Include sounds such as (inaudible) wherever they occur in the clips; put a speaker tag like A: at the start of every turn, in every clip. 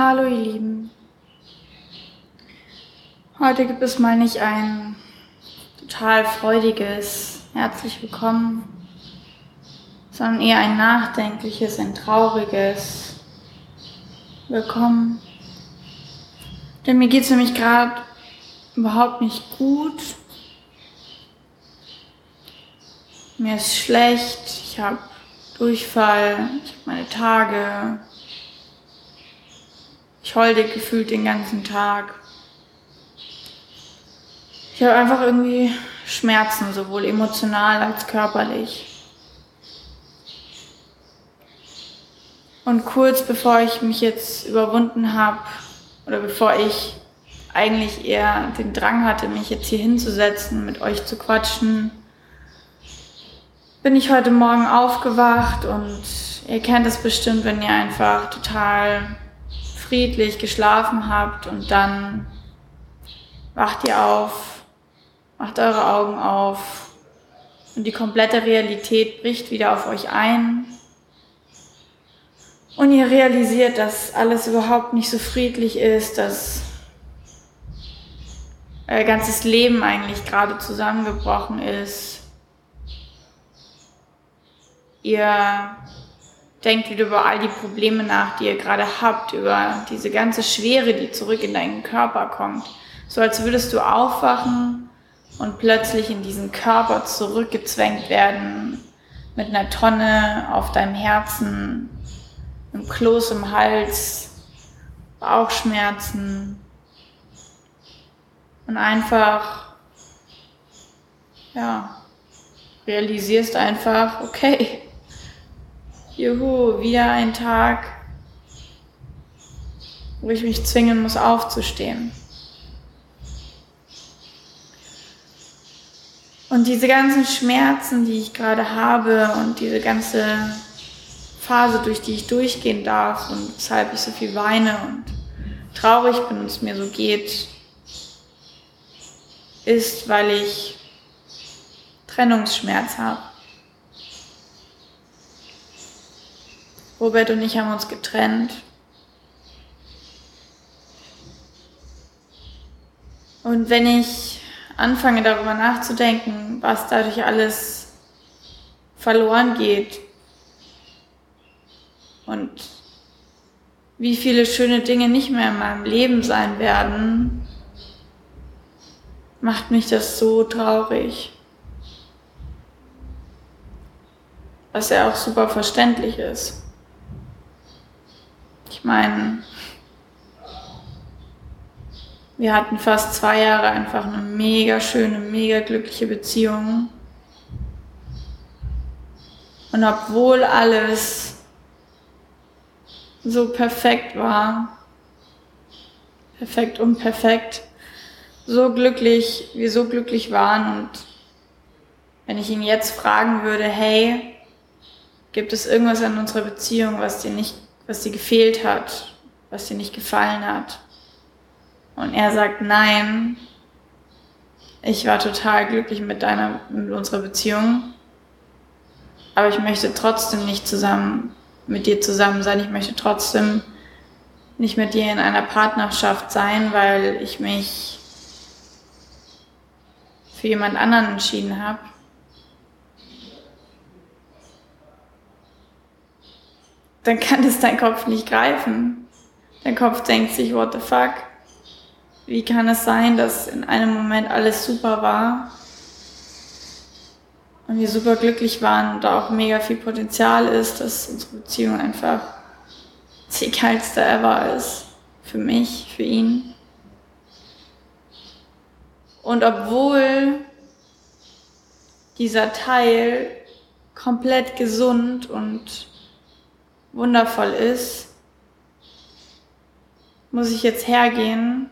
A: Hallo ihr Lieben. Heute gibt es mal nicht ein total freudiges herzlich willkommen, sondern eher ein nachdenkliches, ein trauriges Willkommen. Denn mir geht es nämlich gerade überhaupt nicht gut. Mir ist schlecht, ich habe Durchfall, ich habe meine Tage, ich heule gefühlt den ganzen Tag. Ich habe einfach irgendwie Schmerzen, sowohl emotional als körperlich. Und kurz bevor ich mich jetzt überwunden habe, oder bevor ich eigentlich eher den Drang hatte, mich jetzt hier hinzusetzen, mit euch zu quatschen, bin ich heute Morgen aufgewacht und ihr kennt es bestimmt, wenn ihr einfach total friedlich geschlafen habt und dann wacht ihr auf, macht eure Augen auf und die komplette Realität bricht wieder auf euch ein. Und ihr realisiert, dass alles überhaupt nicht so friedlich ist, dass euer ganzes Leben eigentlich gerade zusammengebrochen ist. Ihr denkt wieder über all die Probleme nach, die ihr gerade habt, über diese ganze Schwere, die zurück in deinen Körper kommt. So als würdest du aufwachen und plötzlich in diesen Körper zurückgezwängt werden mit einer Tonne auf deinem Herzen, einem Kloß im Hals, Bauchschmerzen und einfach, ja, realisierst einfach, okay, Juhu, wieder ein Tag, wo ich mich zwingen muss aufzustehen. Und diese ganzen Schmerzen, die ich gerade habe und diese ganze Phase, durch die ich durchgehen darf und weshalb ich so viel weine und traurig bin und es mir so geht, ist, weil ich Trennungsschmerz habe. Robert und ich haben uns getrennt. Und wenn ich anfange darüber nachzudenken, was dadurch alles verloren geht und wie viele schöne Dinge nicht mehr in meinem Leben sein werden, macht mich das so traurig. Was ja auch super verständlich ist. Ich meine, wir hatten fast zwei Jahre einfach eine mega schöne, mega glückliche Beziehung. Und obwohl alles so perfekt war, perfekt und perfekt, so glücklich, wir so glücklich waren und wenn ich ihn jetzt fragen würde, hey, gibt es irgendwas an unserer Beziehung, was dir nicht was dir gefehlt hat, was dir nicht gefallen hat. Und er sagt, nein, ich war total glücklich mit deiner, mit unserer Beziehung, aber ich möchte trotzdem nicht zusammen mit dir zusammen sein. Ich möchte trotzdem nicht mit dir in einer Partnerschaft sein, weil ich mich für jemand anderen entschieden habe. Dann kann es dein Kopf nicht greifen. Dein Kopf denkt sich, what the fuck? Wie kann es sein, dass in einem Moment alles super war und wir super glücklich waren und da auch mega viel Potenzial ist, dass unsere Beziehung einfach die geilste ever ist. Für mich, für ihn. Und obwohl dieser Teil komplett gesund und wundervoll ist, muss ich jetzt hergehen,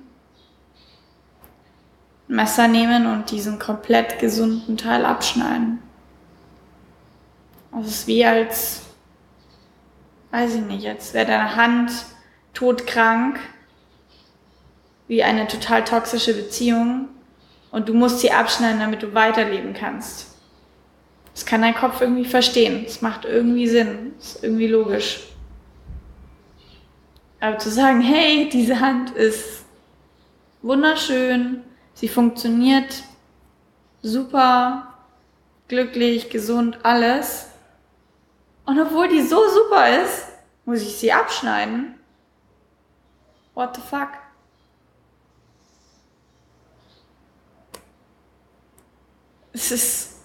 A: Messer nehmen und diesen komplett gesunden Teil abschneiden. Es ist wie als, weiß ich nicht, als wäre deine Hand todkrank, wie eine total toxische Beziehung und du musst sie abschneiden, damit du weiterleben kannst. Das kann dein Kopf irgendwie verstehen. Es macht irgendwie Sinn. Das ist irgendwie logisch. Aber zu sagen, hey, diese Hand ist wunderschön, sie funktioniert super, glücklich, gesund, alles. Und obwohl die so super ist, muss ich sie abschneiden. What the fuck? Es ist,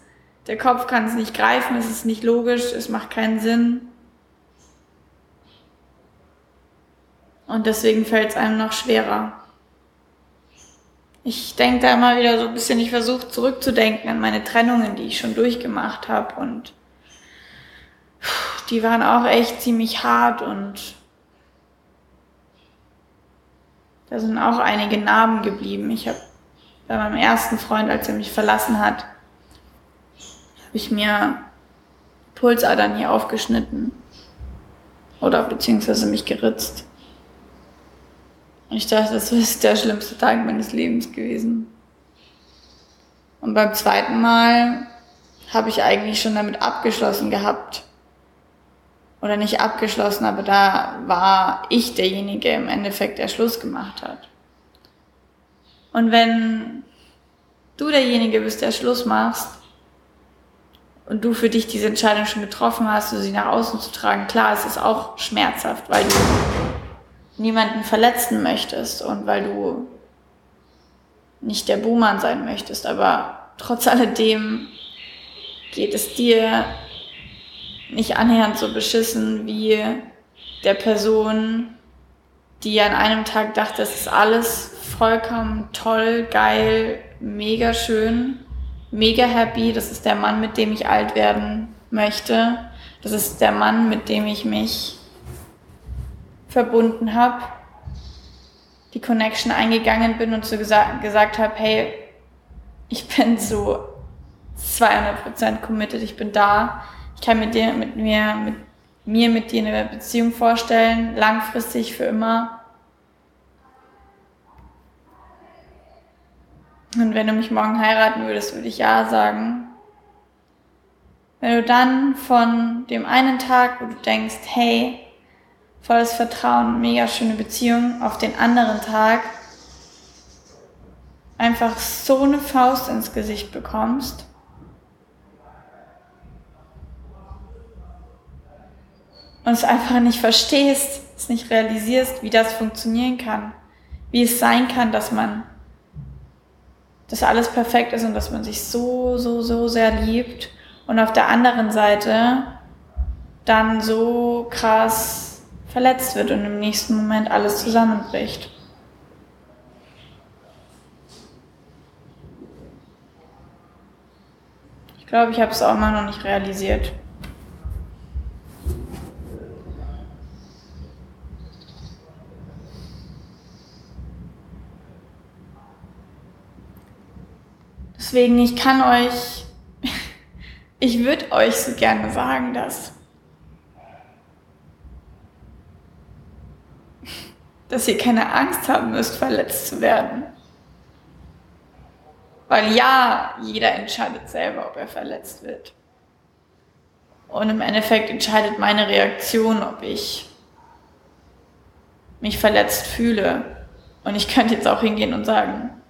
A: der Kopf kann es nicht greifen, es ist nicht logisch, es macht keinen Sinn. Und deswegen fällt es einem noch schwerer. Ich denke da immer wieder so ein bisschen, ich versuche zurückzudenken an meine Trennungen, die ich schon durchgemacht habe. Und die waren auch echt ziemlich hart und da sind auch einige Narben geblieben. Ich habe bei meinem ersten Freund, als er mich verlassen hat, habe ich mir Pulsadern hier aufgeschnitten oder beziehungsweise mich geritzt. Und ich dachte, das ist der schlimmste Tag meines Lebens gewesen. Und beim zweiten Mal habe ich eigentlich schon damit abgeschlossen gehabt. Oder nicht abgeschlossen, aber da war ich derjenige im Endeffekt, der Schluss gemacht hat. Und wenn du derjenige bist, der Schluss machst und du für dich diese Entscheidung schon getroffen hast, sie nach außen zu tragen, klar, es ist auch schmerzhaft, weil du niemanden verletzen möchtest und weil du nicht der Buhmann sein möchtest, aber trotz alledem geht es dir nicht annähernd so beschissen wie der Person, die an einem Tag dachte, es ist alles vollkommen toll, geil, mega schön, mega happy. Das ist der Mann, mit dem ich alt werden möchte. Das ist der Mann, mit dem ich mich verbunden habe, die Connection eingegangen bin und so gesagt, gesagt habe, hey, ich bin so 200% committed, ich bin da, ich kann mit dir, mit mir, mit mir, mit dir eine Beziehung vorstellen, langfristig für immer. Und wenn du mich morgen heiraten würdest, würde ich ja sagen. Wenn du dann von dem einen Tag, wo du denkst, hey, volles Vertrauen, mega schöne Beziehung, auf den anderen Tag einfach so eine Faust ins Gesicht bekommst. Und es einfach nicht verstehst, es nicht realisierst, wie das funktionieren kann. Wie es sein kann, dass man, dass alles perfekt ist und dass man sich so, so, so sehr liebt. Und auf der anderen Seite dann so krass verletzt wird und im nächsten Moment alles zusammenbricht. Ich glaube, ich habe es auch immer noch nicht realisiert. Deswegen, ich kann euch, (laughs) ich würde euch so gerne sagen, dass (laughs) dass ihr keine Angst haben müsst, verletzt zu werden. Weil ja, jeder entscheidet selber, ob er verletzt wird. Und im Endeffekt entscheidet meine Reaktion, ob ich mich verletzt fühle. Und ich könnte jetzt auch hingehen und sagen,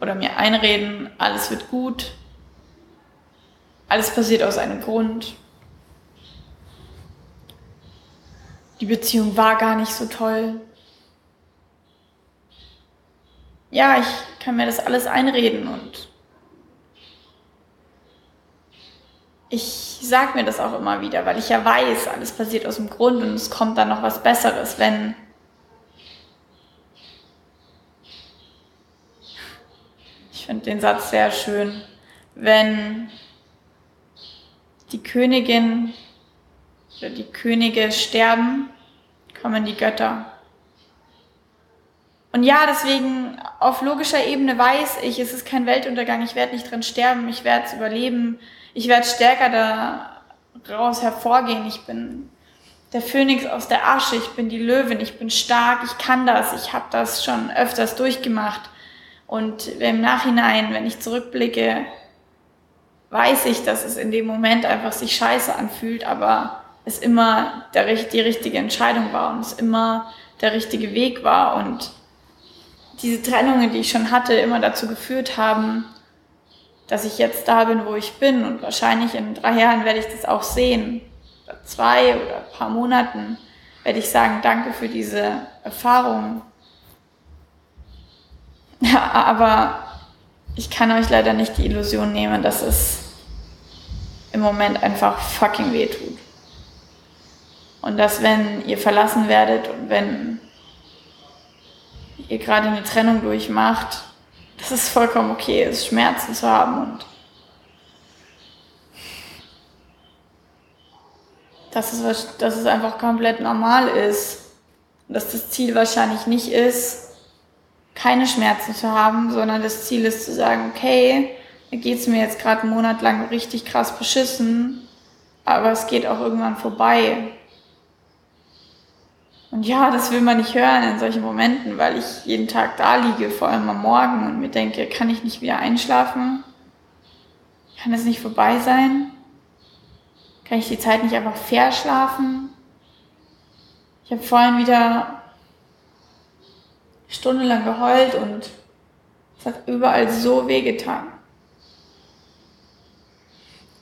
A: oder mir einreden, alles wird gut, alles passiert aus einem Grund. die Beziehung war gar nicht so toll. Ja, ich kann mir das alles einreden und ich sag mir das auch immer wieder, weil ich ja weiß, alles passiert aus dem Grund und es kommt dann noch was Besseres, wenn ich finde den Satz sehr schön, wenn die Königin oder die Könige sterben, kommen die Götter. Und ja, deswegen auf logischer Ebene weiß ich, es ist kein Weltuntergang, ich werde nicht drin sterben, ich werde es überleben, ich werde stärker daraus hervorgehen, ich bin der Phönix aus der Asche, ich bin die Löwin, ich bin stark, ich kann das, ich habe das schon öfters durchgemacht. Und im Nachhinein, wenn ich zurückblicke, weiß ich, dass es in dem Moment einfach sich scheiße anfühlt, aber es immer der, die richtige Entscheidung war und es immer der richtige Weg war. Und diese Trennungen, die ich schon hatte, immer dazu geführt haben, dass ich jetzt da bin, wo ich bin. Und wahrscheinlich in drei Jahren werde ich das auch sehen, zwei oder ein paar Monaten werde ich sagen, danke für diese Erfahrung. Aber ich kann euch leider nicht die Illusion nehmen, dass es im Moment einfach fucking weh tut. Und dass wenn ihr verlassen werdet und wenn ihr gerade eine Trennung durchmacht, dass es vollkommen okay ist, Schmerzen zu haben und dass es, dass es einfach komplett normal ist. Und dass das Ziel wahrscheinlich nicht ist, keine Schmerzen zu haben, sondern das Ziel ist zu sagen, okay, da geht es mir jetzt gerade einen Monat lang richtig krass beschissen, aber es geht auch irgendwann vorbei. Und ja, das will man nicht hören in solchen Momenten, weil ich jeden Tag da liege, vor allem am Morgen und mir denke, kann ich nicht wieder einschlafen? Kann es nicht vorbei sein? Kann ich die Zeit nicht einfach verschlafen? Ich habe vorhin wieder stundenlang geheult und es hat überall so weh getan.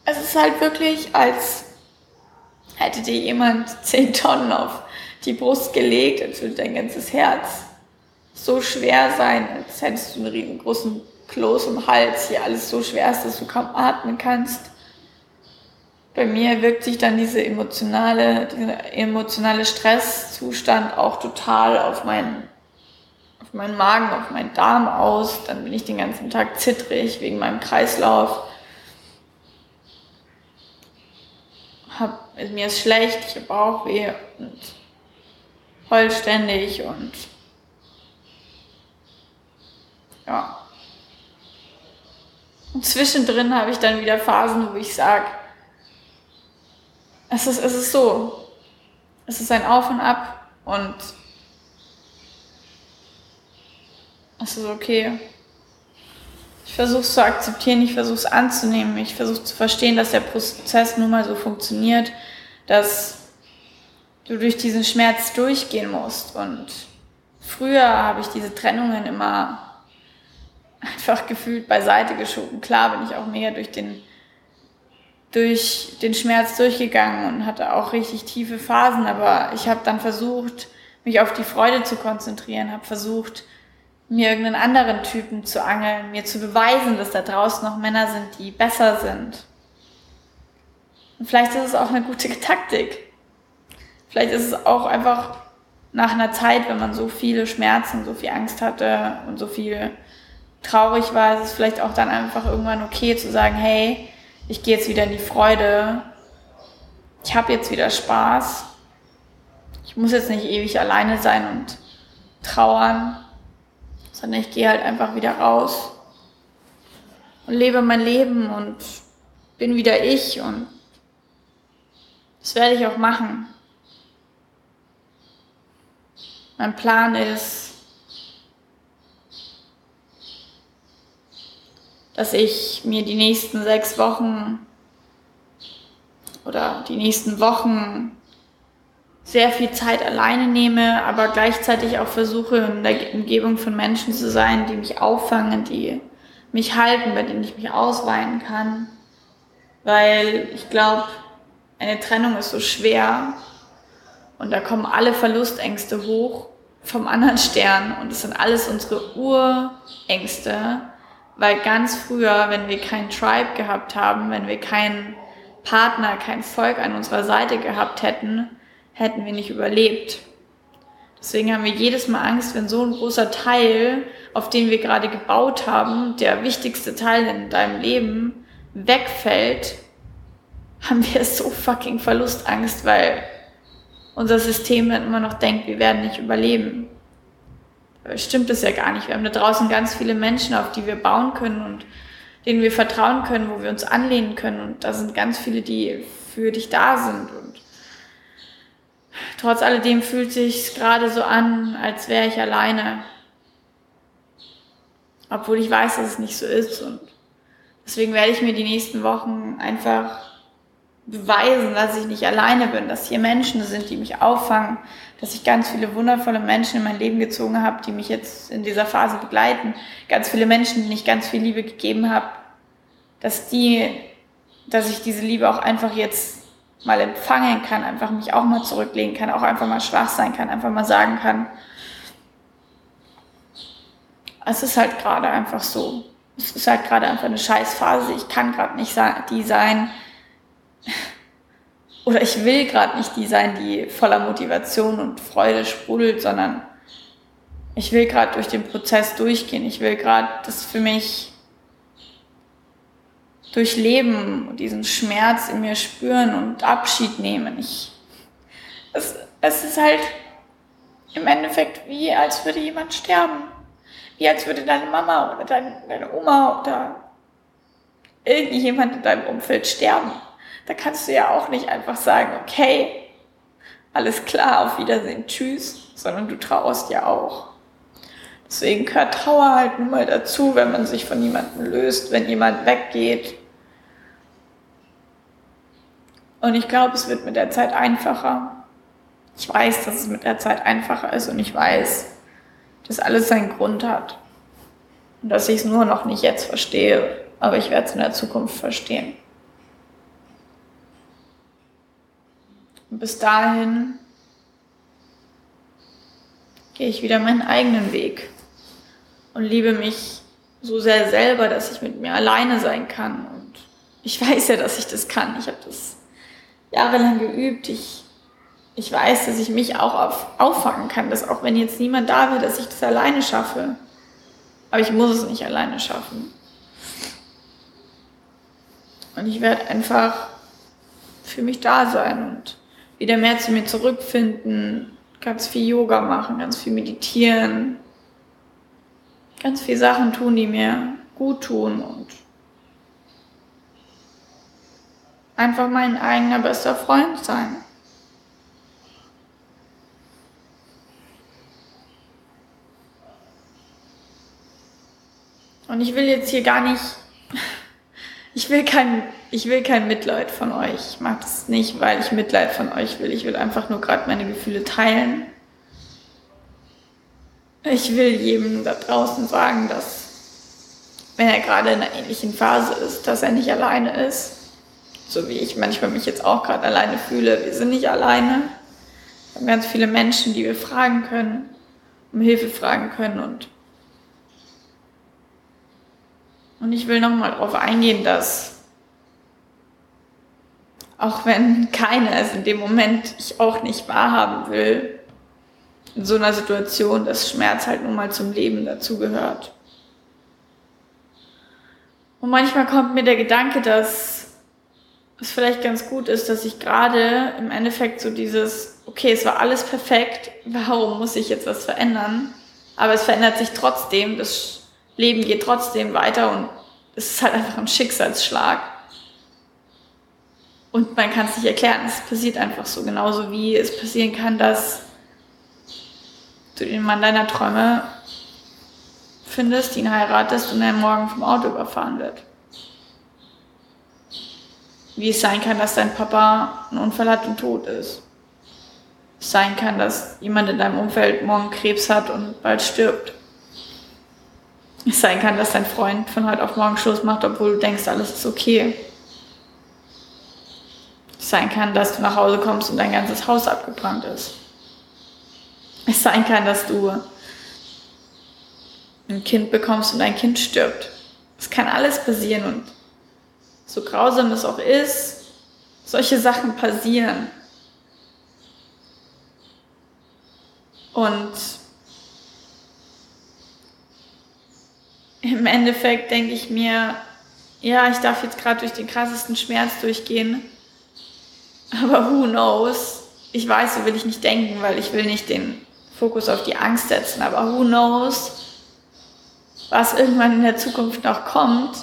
A: Es ist halt wirklich, als hätte dir jemand zehn Tonnen auf die Brust gelegt, als würde dein ganzes Herz so schwer sein, als hättest du einen riesengroßen Kloß im Hals, hier alles so schwer ist, dass du kaum atmen kannst. Bei mir wirkt sich dann diese emotionale, dieser emotionale Stresszustand auch total auf meinen, meinen Magen, auf meinen Darm aus. Dann bin ich den ganzen Tag zittrig wegen meinem Kreislauf. Hab, mir ist schlecht, ich habe Bauchweh und vollständig und ja. Und zwischendrin habe ich dann wieder Phasen, wo ich sage, es ist, es ist so, es ist ein Auf und Ab und es ist okay. Ich versuche es zu akzeptieren, ich versuche es anzunehmen, ich versuche zu verstehen, dass der Prozess nun mal so funktioniert, dass du durch diesen Schmerz durchgehen musst. Und früher habe ich diese Trennungen immer (laughs) einfach gefühlt beiseite geschoben. Klar bin ich auch mega durch den, durch den Schmerz durchgegangen und hatte auch richtig tiefe Phasen, aber ich habe dann versucht, mich auf die Freude zu konzentrieren, habe versucht, mir irgendeinen anderen Typen zu angeln, mir zu beweisen, dass da draußen noch Männer sind, die besser sind. Und vielleicht ist es auch eine gute Taktik. Vielleicht ist es auch einfach nach einer Zeit, wenn man so viele Schmerzen, so viel Angst hatte und so viel traurig war, ist es vielleicht auch dann einfach irgendwann okay zu sagen, hey, ich gehe jetzt wieder in die Freude, ich habe jetzt wieder Spaß, ich muss jetzt nicht ewig alleine sein und trauern, sondern ich gehe halt einfach wieder raus und lebe mein Leben und bin wieder ich und das werde ich auch machen. Mein Plan ist, dass ich mir die nächsten sechs Wochen oder die nächsten Wochen sehr viel Zeit alleine nehme, aber gleichzeitig auch versuche, in der Umgebung von Menschen zu sein, die mich auffangen, die mich halten, bei denen ich mich ausweinen kann. Weil ich glaube, eine Trennung ist so schwer und da kommen alle Verlustängste hoch vom anderen Stern und es sind alles unsere Urängste, weil ganz früher, wenn wir keinen Tribe gehabt haben, wenn wir keinen Partner, kein Volk an unserer Seite gehabt hätten, hätten wir nicht überlebt. Deswegen haben wir jedes Mal Angst, wenn so ein großer Teil, auf den wir gerade gebaut haben, der wichtigste Teil in deinem Leben, wegfällt, haben wir so fucking Verlustangst, weil unser System dann immer noch denkt, wir werden nicht überleben. Aber stimmt das ja gar nicht. Wir haben da draußen ganz viele Menschen, auf die wir bauen können und denen wir vertrauen können, wo wir uns anlehnen können. Und da sind ganz viele, die für dich da sind. Und trotz alledem fühlt sich gerade so an, als wäre ich alleine. Obwohl ich weiß, dass es nicht so ist. Und deswegen werde ich mir die nächsten Wochen einfach beweisen, dass ich nicht alleine bin, dass hier Menschen sind, die mich auffangen, dass ich ganz viele wundervolle Menschen in mein Leben gezogen habe, die mich jetzt in dieser Phase begleiten, ganz viele Menschen, denen ich ganz viel Liebe gegeben habe, dass die, dass ich diese Liebe auch einfach jetzt mal empfangen kann, einfach mich auch mal zurücklegen kann, auch einfach mal schwach sein kann, einfach mal sagen kann, es ist halt gerade einfach so. Es ist halt gerade einfach eine Scheißphase. Ich kann gerade nicht die sein, (laughs) oder ich will gerade nicht die sein, die voller Motivation und Freude sprudelt, sondern ich will gerade durch den Prozess durchgehen. Ich will gerade das für mich durchleben und diesen Schmerz in mir spüren und Abschied nehmen. Ich, es, es ist halt im Endeffekt wie, als würde jemand sterben. Wie als würde deine Mama oder deine, deine Oma oder irgendjemand in deinem Umfeld sterben da kannst du ja auch nicht einfach sagen, okay, alles klar, auf Wiedersehen, tschüss, sondern du trauerst ja auch. Deswegen gehört Trauer halt nun mal dazu, wenn man sich von jemandem löst, wenn jemand weggeht. Und ich glaube, es wird mit der Zeit einfacher. Ich weiß, dass es mit der Zeit einfacher ist und ich weiß, dass alles seinen Grund hat. Und dass ich es nur noch nicht jetzt verstehe, aber ich werde es in der Zukunft verstehen. Und bis dahin gehe ich wieder meinen eigenen Weg und liebe mich so sehr selber, dass ich mit mir alleine sein kann. Und ich weiß ja, dass ich das kann. Ich habe das jahrelang geübt. Ich, ich weiß, dass ich mich auch auf, auffangen kann, dass auch wenn jetzt niemand da wäre, dass ich das alleine schaffe. Aber ich muss es nicht alleine schaffen. Und ich werde einfach für mich da sein und wieder mehr zu mir zurückfinden, ganz viel Yoga machen, ganz viel meditieren, ganz viel Sachen tun, die mir gut tun und einfach mein eigener bester Freund sein. Und ich will jetzt hier gar nicht (laughs) ich will kein, ich will kein Mitleid von euch. Ich mag das nicht, weil ich Mitleid von euch will. Ich will einfach nur gerade meine Gefühle teilen. Ich will jedem da draußen sagen, dass wenn er gerade in einer ähnlichen Phase ist, dass er nicht alleine ist. So wie ich manchmal mich jetzt auch gerade alleine fühle. Wir sind nicht alleine. Wir haben ganz viele Menschen, die wir fragen können, um Hilfe fragen können und Und ich will nochmal darauf eingehen, dass auch wenn keiner es in dem Moment ich auch nicht wahrhaben will, in so einer Situation, dass Schmerz halt nun mal zum Leben dazugehört. Und manchmal kommt mir der Gedanke, dass es vielleicht ganz gut ist, dass ich gerade im Endeffekt so dieses, okay, es war alles perfekt, warum muss ich jetzt was verändern? Aber es verändert sich trotzdem, das Leben geht trotzdem weiter und es ist halt einfach ein Schicksalsschlag. Und man kann es nicht erklären, es passiert einfach so, genauso wie es passieren kann, dass du den Mann deiner Träume findest, ihn heiratest und er morgen vom Auto überfahren wird. Wie es sein kann, dass dein Papa einen Unfall hat und tot ist. Es sein kann, dass jemand in deinem Umfeld morgen Krebs hat und bald stirbt es sein kann, dass dein Freund von heute auf morgen Schluss macht, obwohl du denkst, alles ist okay. Es sein kann, dass du nach Hause kommst und dein ganzes Haus abgebrannt ist. Es sein kann, dass du ein Kind bekommst und dein Kind stirbt. Es kann alles passieren und so grausam es auch ist, solche Sachen passieren. Und im Endeffekt denke ich mir, ja, ich darf jetzt gerade durch den krassesten Schmerz durchgehen. Aber who knows? Ich weiß, so will ich nicht denken, weil ich will nicht den Fokus auf die Angst setzen. Aber who knows, was irgendwann in der Zukunft noch kommt,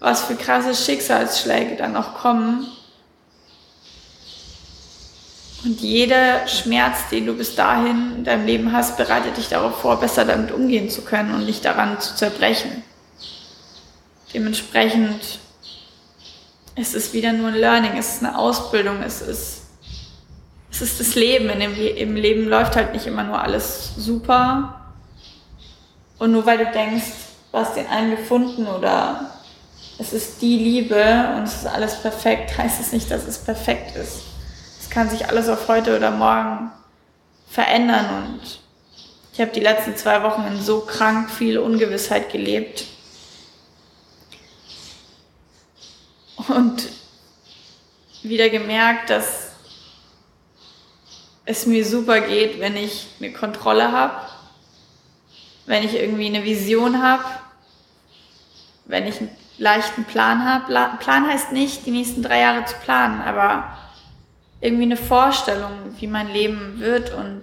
A: was für krasse Schicksalsschläge dann noch kommen. Und jeder Schmerz, den du bis dahin in deinem Leben hast, bereitet dich darauf vor, besser damit umgehen zu können und nicht daran zu zerbrechen. Dementsprechend es ist wieder nur ein Learning, es ist eine Ausbildung, es ist, es ist das Leben. In dem, Im Leben läuft halt nicht immer nur alles super. Und nur weil du denkst, du hast den einen gefunden oder es ist die Liebe und es ist alles perfekt, (laughs) heißt es nicht, dass es perfekt ist. Es kann sich alles auf heute oder morgen verändern und ich habe die letzten zwei Wochen in so krank viel Ungewissheit gelebt. Und wieder gemerkt, dass es mir super geht, wenn ich eine Kontrolle habe, wenn ich irgendwie eine Vision habe, wenn ich einen leichten Plan habe. Plan heißt nicht, die nächsten drei Jahre zu planen, aber irgendwie eine Vorstellung, wie mein Leben wird und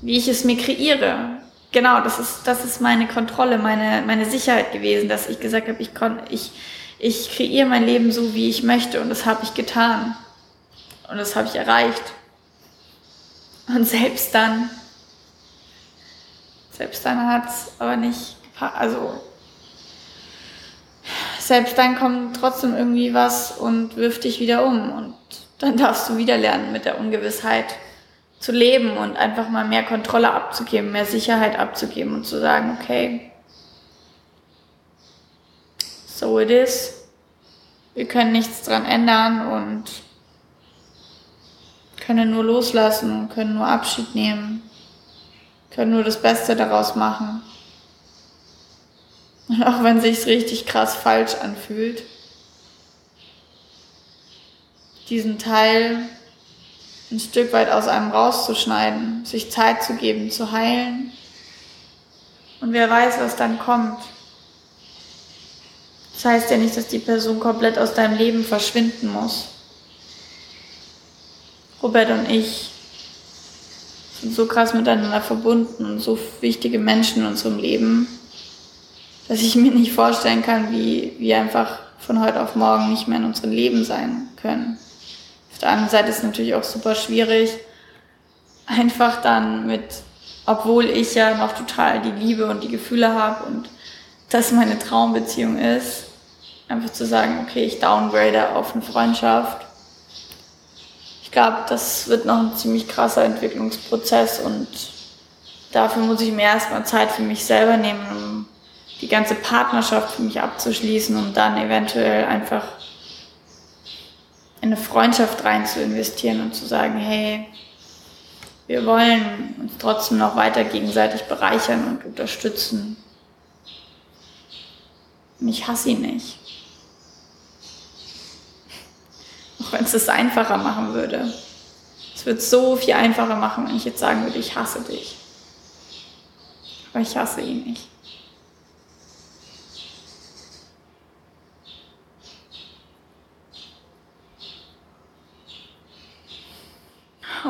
A: wie ich es mir kreiere. Genau, das ist, das ist meine Kontrolle, meine, meine Sicherheit gewesen, dass ich gesagt habe, ich, ich, ich kreiere mein Leben so, wie ich möchte und das habe ich getan. Und das habe ich erreicht. Und selbst dann, selbst dann hat es aber nicht, also selbst dann kommt trotzdem irgendwie was und wirft dich wieder um. Und dann darfst du wieder lernen, mit der Ungewissheit zu leben und einfach mal mehr Kontrolle abzugeben, mehr Sicherheit abzugeben und zu sagen, okay, so it is. Wir können nichts dran ändern und können nur loslassen, können nur Abschied nehmen, können nur das Beste daraus machen. Und (laughs) auch wenn sich's richtig krass falsch anfühlt, diesen Teil ein Stück weit aus einem rauszuschneiden, sich Zeit zu geben, zu heilen. Und wer weiß, was dann kommt. Das heißt ja nicht, dass die Person komplett aus deinem Leben verschwinden muss. Robert und ich sind so krass miteinander verbunden und so wichtige Menschen in unserem Leben, dass ich mir nicht vorstellen kann, wie wir einfach von heute auf morgen nicht mehr in unserem Leben sein können. Auf der anderen Seite ist es natürlich auch super schwierig, einfach dann mit, obwohl ich ja noch total die Liebe und die Gefühle habe und das meine Traumbeziehung ist, einfach zu sagen, okay, ich downgrade auf eine Freundschaft ich glaube, das wird noch ein ziemlich krasser Entwicklungsprozess und dafür muss ich mir erstmal Zeit für mich selber nehmen, um die ganze Partnerschaft für mich abzuschließen, um dann eventuell einfach in eine Freundschaft rein zu investieren und zu sagen, hey, wir wollen uns trotzdem noch weiter gegenseitig bereichern und unterstützen. Und ich hasse ihn nicht. Auch wenn es es einfacher machen würde. Es wird so viel einfacher machen, wenn ich jetzt sagen würde, ich hasse dich. Aber ich hasse ihn nicht.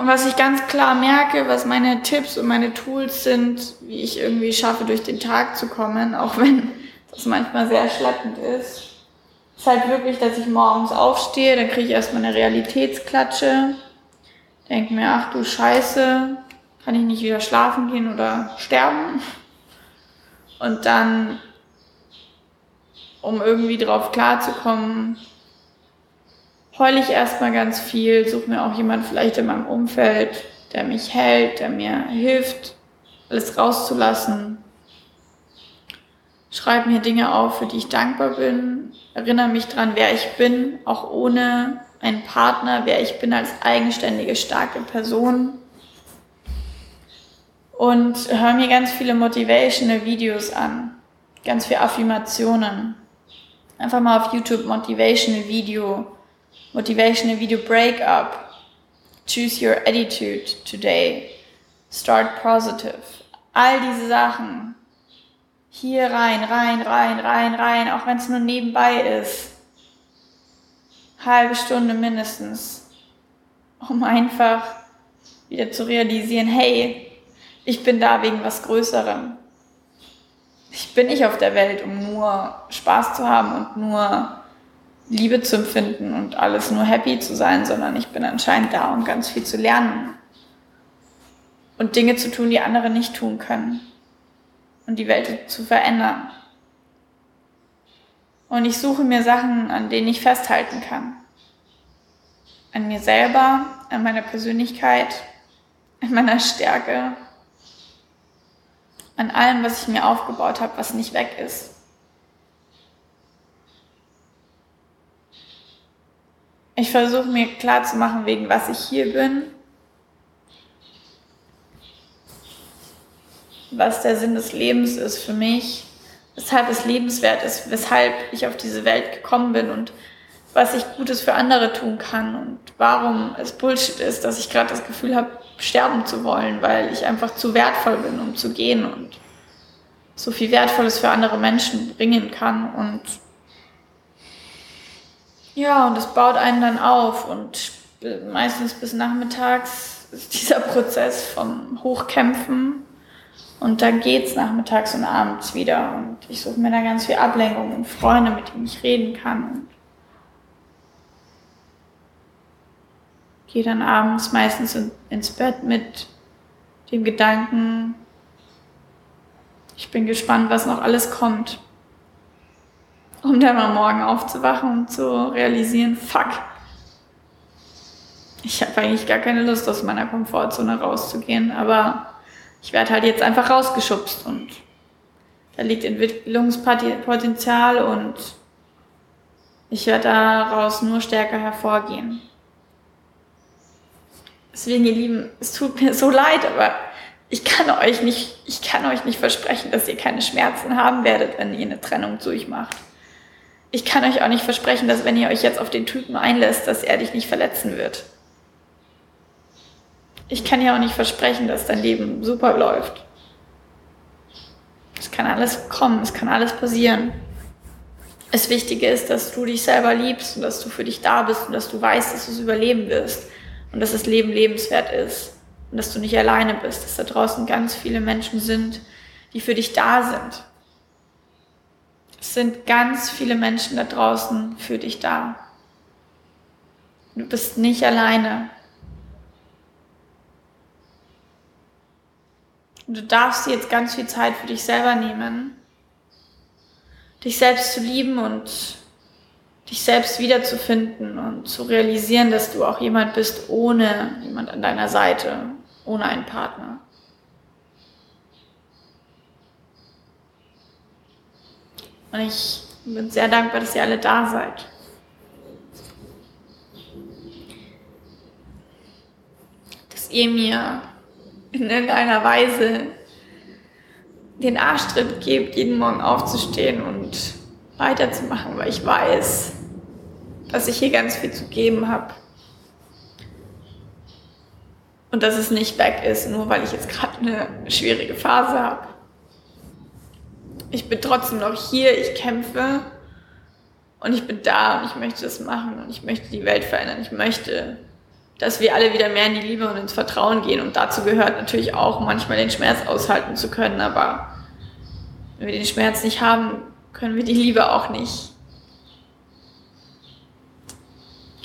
A: Und was ich ganz klar merke, was meine Tipps und meine Tools sind, wie ich irgendwie schaffe, durch den Tag zu kommen, auch wenn das manchmal sehr schleppend ist, ist halt wirklich, dass ich morgens aufstehe, dann kriege ich erstmal eine Realitätsklatsche, denke mir, ach du Scheiße, kann ich nicht wieder schlafen gehen oder sterben? Und dann, um irgendwie drauf klarzukommen, heule ich erstmal ganz viel, suche mir auch jemand vielleicht in meinem Umfeld, der mich hält, der mir hilft, alles rauszulassen. Schreibe mir Dinge auf, für die ich dankbar bin, erinnere mich dran, wer ich bin, auch ohne einen Partner, wer ich bin als eigenständige, starke Person. Und höre mir ganz viele motivational Videos an, ganz viele Affirmationen. Einfach mal auf YouTube Motivational Video, Motivational Video Breakup, Choose Your Attitude Today, Start Positive. All diese Sachen hier rein, rein, rein, rein, rein, auch wenn es nur nebenbei ist. Halbe Stunde mindestens, um einfach wieder zu realisieren, hey, ich bin da wegen was Größerem. Ich bin nicht auf der Welt, um nur Spaß zu haben und nur Liebe zu empfinden und alles nur happy zu sein, sondern ich bin anscheinend da, um ganz viel zu lernen und Dinge zu tun, die andere nicht tun können und die Welt zu verändern. Und ich suche mir Sachen, an denen ich festhalten kann. An mir selber, an meiner Persönlichkeit, an meiner Stärke, an allem, was ich mir aufgebaut habe, was nicht weg ist. Ich versuche mir klar zu machen, wegen was ich hier bin, was der Sinn des Lebens ist für mich, weshalb es lebenswert ist, weshalb ich auf diese Welt gekommen bin und was ich Gutes für andere tun kann und warum es Bullshit ist, dass ich gerade das Gefühl habe, sterben zu wollen, weil ich einfach zu wertvoll bin, um zu gehen und so viel Wertvolles für andere Menschen bringen kann und ja, und es baut einen dann auf und meistens bis nachmittags ist dieser Prozess vom Hochkämpfen und dann geht's nachmittags und abends wieder und ich suche mir da ganz viel Ablenkung und Freunde, mit denen ich reden kann und gehe dann abends meistens ins Bett mit dem Gedanken, ich bin gespannt, was noch alles kommt um dann mal morgen aufzuwachen und zu realisieren, fuck, ich habe eigentlich gar keine Lust, aus meiner Komfortzone rauszugehen, aber ich werde halt jetzt einfach rausgeschubst und da liegt Entwicklungspotenzial und ich werde daraus nur stärker hervorgehen. Deswegen, ihr Lieben, es tut mir so leid, aber ich kann euch nicht, ich kann euch nicht versprechen, dass ihr keine Schmerzen haben werdet, wenn ihr eine Trennung durchmacht ich kann euch auch nicht versprechen, dass wenn ihr euch jetzt auf den Typen einlässt, dass er dich nicht verletzen wird. Ich kann ja auch nicht versprechen, dass dein Leben super läuft. Es kann alles kommen, es kann alles passieren. Das Wichtige ist, dass du dich selber liebst und dass du für dich da bist und dass du weißt, dass du es überleben wirst und dass das Leben lebenswert ist und dass du nicht alleine bist, dass da draußen ganz viele Menschen sind, die für dich da sind sind ganz viele Menschen da draußen für dich da. Du bist nicht alleine. Du darfst jetzt ganz viel Zeit für dich selber nehmen, dich selbst zu lieben und dich selbst wiederzufinden und zu realisieren, dass du auch jemand bist ohne jemand an deiner Seite, ohne einen Partner. Und ich bin sehr dankbar, dass ihr alle da seid. Dass ihr mir in irgendeiner Weise den Arschtritt gebt, jeden Morgen aufzustehen und weiterzumachen, weil ich weiß, dass ich hier ganz viel zu geben habe. Und dass es nicht weg ist, nur weil ich jetzt gerade eine schwierige Phase habe ich bin trotzdem noch hier, ich kämpfe und ich bin da und ich möchte das machen und ich möchte die Welt verändern. Ich möchte, dass wir alle wieder mehr in die Liebe und ins Vertrauen gehen und dazu gehört natürlich auch manchmal den Schmerz aushalten zu können, aber wenn wir den Schmerz nicht haben, können wir die Liebe auch nicht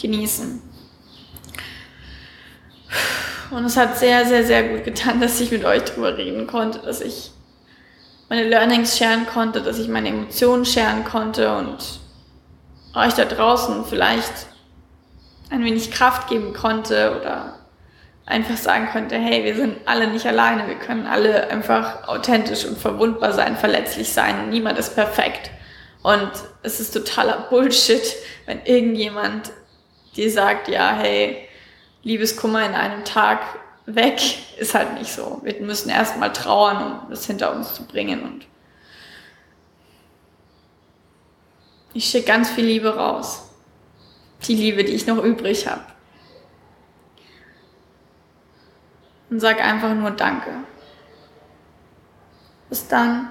A: genießen. Und es hat sehr, sehr, sehr gut getan, (laughs) dass ich mit euch drüber reden konnte, dass ich meine Learnings scheren konnte, dass ich meine Emotionen scheren konnte und euch da draußen vielleicht ein wenig Kraft geben konnte oder einfach sagen konnte, hey, wir sind alle nicht alleine, wir können alle einfach authentisch und verwundbar sein, verletzlich sein, niemand ist perfekt. Und es ist totaler (laughs) Bullshit, wenn irgendjemand dir sagt, ja, hey, Liebeskummer in einem Tag weg ist halt nicht so. Wir müssen erstmal trauern, um das hinter uns zu bringen. Und ich schicke ganz viel Liebe raus. Die Liebe, die ich noch übrig habe. Und sag einfach nur Danke. Bis dann.